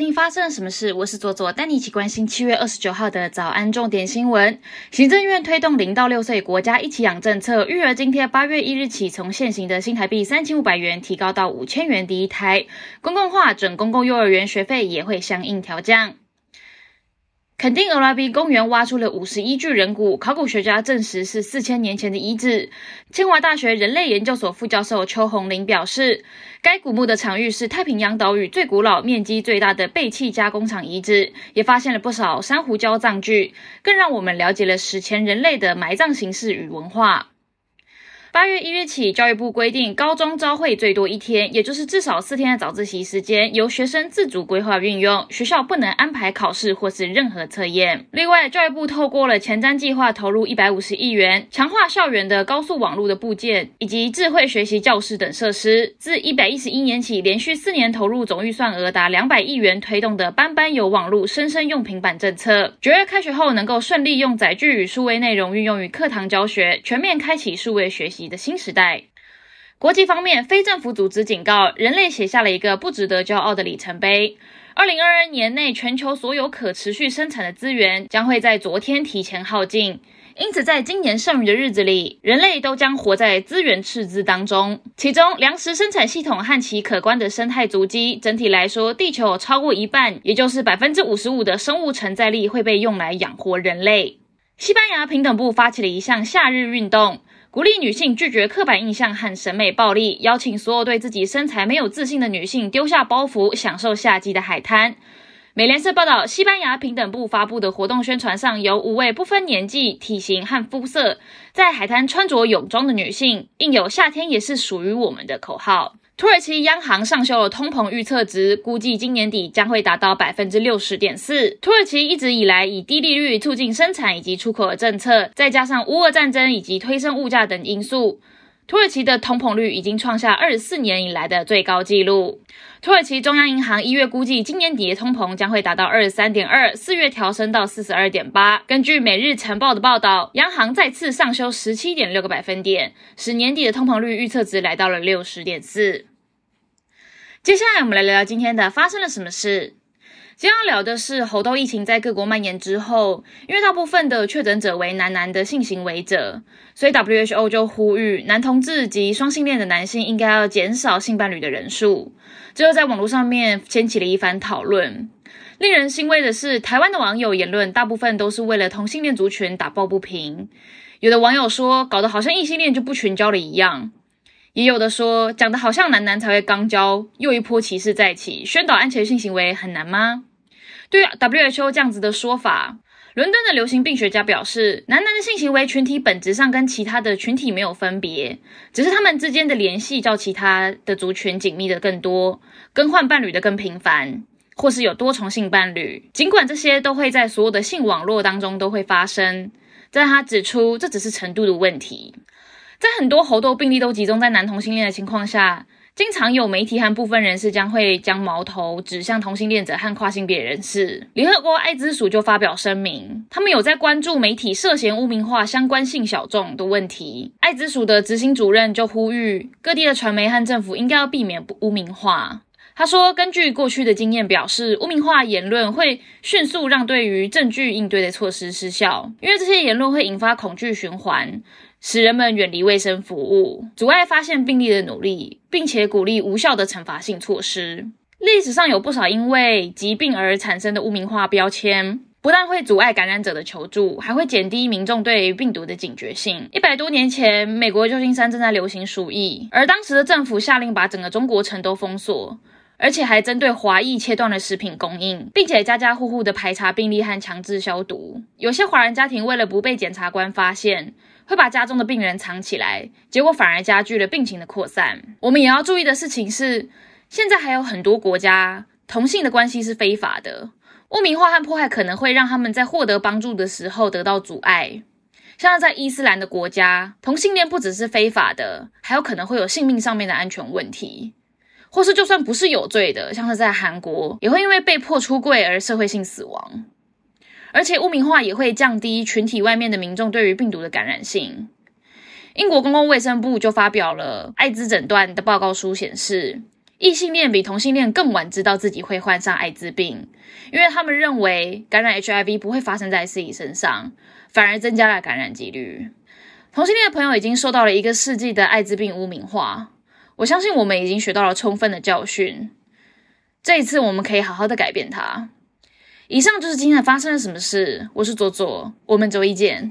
听发生了什么事？我是左左，带你一起关心七月二十九号的早安重点新闻。行政院推动零到六岁国家一起养政策，育儿津贴八月一日起从现行的新台币三千五百元提高到五千元第一胎，公共化准公共幼儿园学费也会相应调降。肯定阿拉比公园挖出了五十一具人骨，考古学家证实是四千年前的遗址。清华大学人类研究所副教授邱红林表示，该古墓的场域是太平洋岛屿最古老、面积最大的废弃加工厂遗址，也发现了不少珊瑚礁葬具，更让我们了解了史前人类的埋葬形式与文化。八月一日起，教育部规定，高中朝会最多一天，也就是至少四天的早自习时间，由学生自主规划运用，学校不能安排考试或是任何测验。另外，教育部透过了前瞻计划，投入一百五十亿元，强化校园的高速网络的部件以及智慧学习教室等设施。自一百一十一年起，连续四年投入总预算额达两百亿元，推动的班班有网络、生生用平板政策。九月开学后，能够顺利用载具与数位内容运用于课堂教学，全面开启数位学习。的新时代。国际方面，非政府组织警告，人类写下了一个不值得骄傲的里程碑。二零二二年内，全球所有可持续生产的资源将会在昨天提前耗尽。因此，在今年剩余的日子里，人类都将活在资源赤字当中。其中，粮食生产系统和其可观的生态足迹，整体来说，地球有超过一半，也就是百分之五十五的生物承载力会被用来养活人类。西班牙平等部发起了一项夏日运动。鼓励女性拒绝刻板印象和审美暴力，邀请所有对自己身材没有自信的女性丢下包袱，享受夏季的海滩。美联社报道，西班牙平等部发布的活动宣传上有五位不分年纪、体型和肤色，在海滩穿着泳装的女性，印有“夏天也是属于我们的”口号。土耳其央行上修了通膨预测值，估计今年底将会达到百分之六十点四。土耳其一直以来以低利率促进生产以及出口的政策，再加上乌俄战争以及推升物价等因素，土耳其的通膨率已经创下二十四年以来的最高纪录。土耳其中央银行一月估计，今年底的通膨将会达到二十三点二，四月调升到四十二点八。根据《每日晨报》的报道，央行再次上修十七点六个百分点，使年底的通膨率预测值来到了六十点四。接下来我们来聊聊今天的发生了什么事。今天要聊的是猴痘疫情在各国蔓延之后，因为大部分的确诊者为男男的性行为者，所以 WHO 就呼吁男同志及双性恋的男性应该要减少性伴侣的人数。最后在网络上面掀起了一番讨论。令人欣慰的是，台湾的网友言论大部分都是为了同性恋族群打抱不平。有的网友说，搞得好像异性恋就不群交了一样。也有的说，讲的好像男男才会刚交，又一波歧视再起。宣导安全性行为很难吗？对于 WHO 这样子的说法，伦敦的流行病学家表示，男男的性行为群体本质上跟其他的群体没有分别，只是他们之间的联系较其他的族群紧密的更多，更换伴侣的更频繁，或是有多重性伴侣。尽管这些都会在所有的性网络当中都会发生，但他指出这只是程度的问题。在很多猴痘病例都集中在男同性恋的情况下，经常有媒体和部分人士将会将矛头指向同性恋者和跨性别人士。联合国艾滋署就发表声明，他们有在关注媒体涉嫌污名化相关性小众的问题。艾滋署的执行主任就呼吁各地的传媒和政府应该要避免污名化。他说，根据过去的经验表示，污名化言论会迅速让对于证据应对的措施失效，因为这些言论会引发恐惧循环。使人们远离卫生服务，阻碍发现病例的努力，并且鼓励无效的惩罚性措施。历史上有不少因为疾病而产生的污名化标签，不但会阻碍感染者的求助，还会减低民众对病毒的警觉性。一百多年前，美国旧金山正在流行鼠疫，而当时的政府下令把整个中国城都封锁，而且还针对华裔切断了食品供应，并且家家户户的排查病例和强制消毒。有些华人家庭为了不被检察官发现。会把家中的病人藏起来，结果反而加剧了病情的扩散。我们也要注意的事情是，现在还有很多国家同性的关系是非法的，污名化和迫害可能会让他们在获得帮助的时候得到阻碍。像在伊斯兰的国家，同性恋不只是非法的，还有可能会有性命上面的安全问题，或是就算不是有罪的，像是在韩国，也会因为被迫出柜而社会性死亡。而且污名化也会降低群体外面的民众对于病毒的感染性。英国公共卫生部就发表了艾滋诊断的报告书，显示异性恋比同性恋更晚知道自己会患上艾滋病，因为他们认为感染 HIV 不会发生在自己身上，反而增加了感染几率。同性恋的朋友已经受到了一个世纪的艾滋病污名化，我相信我们已经学到了充分的教训。这一次我们可以好好的改变它。以上就是今天发生了什么事。我是左左，我们周一见。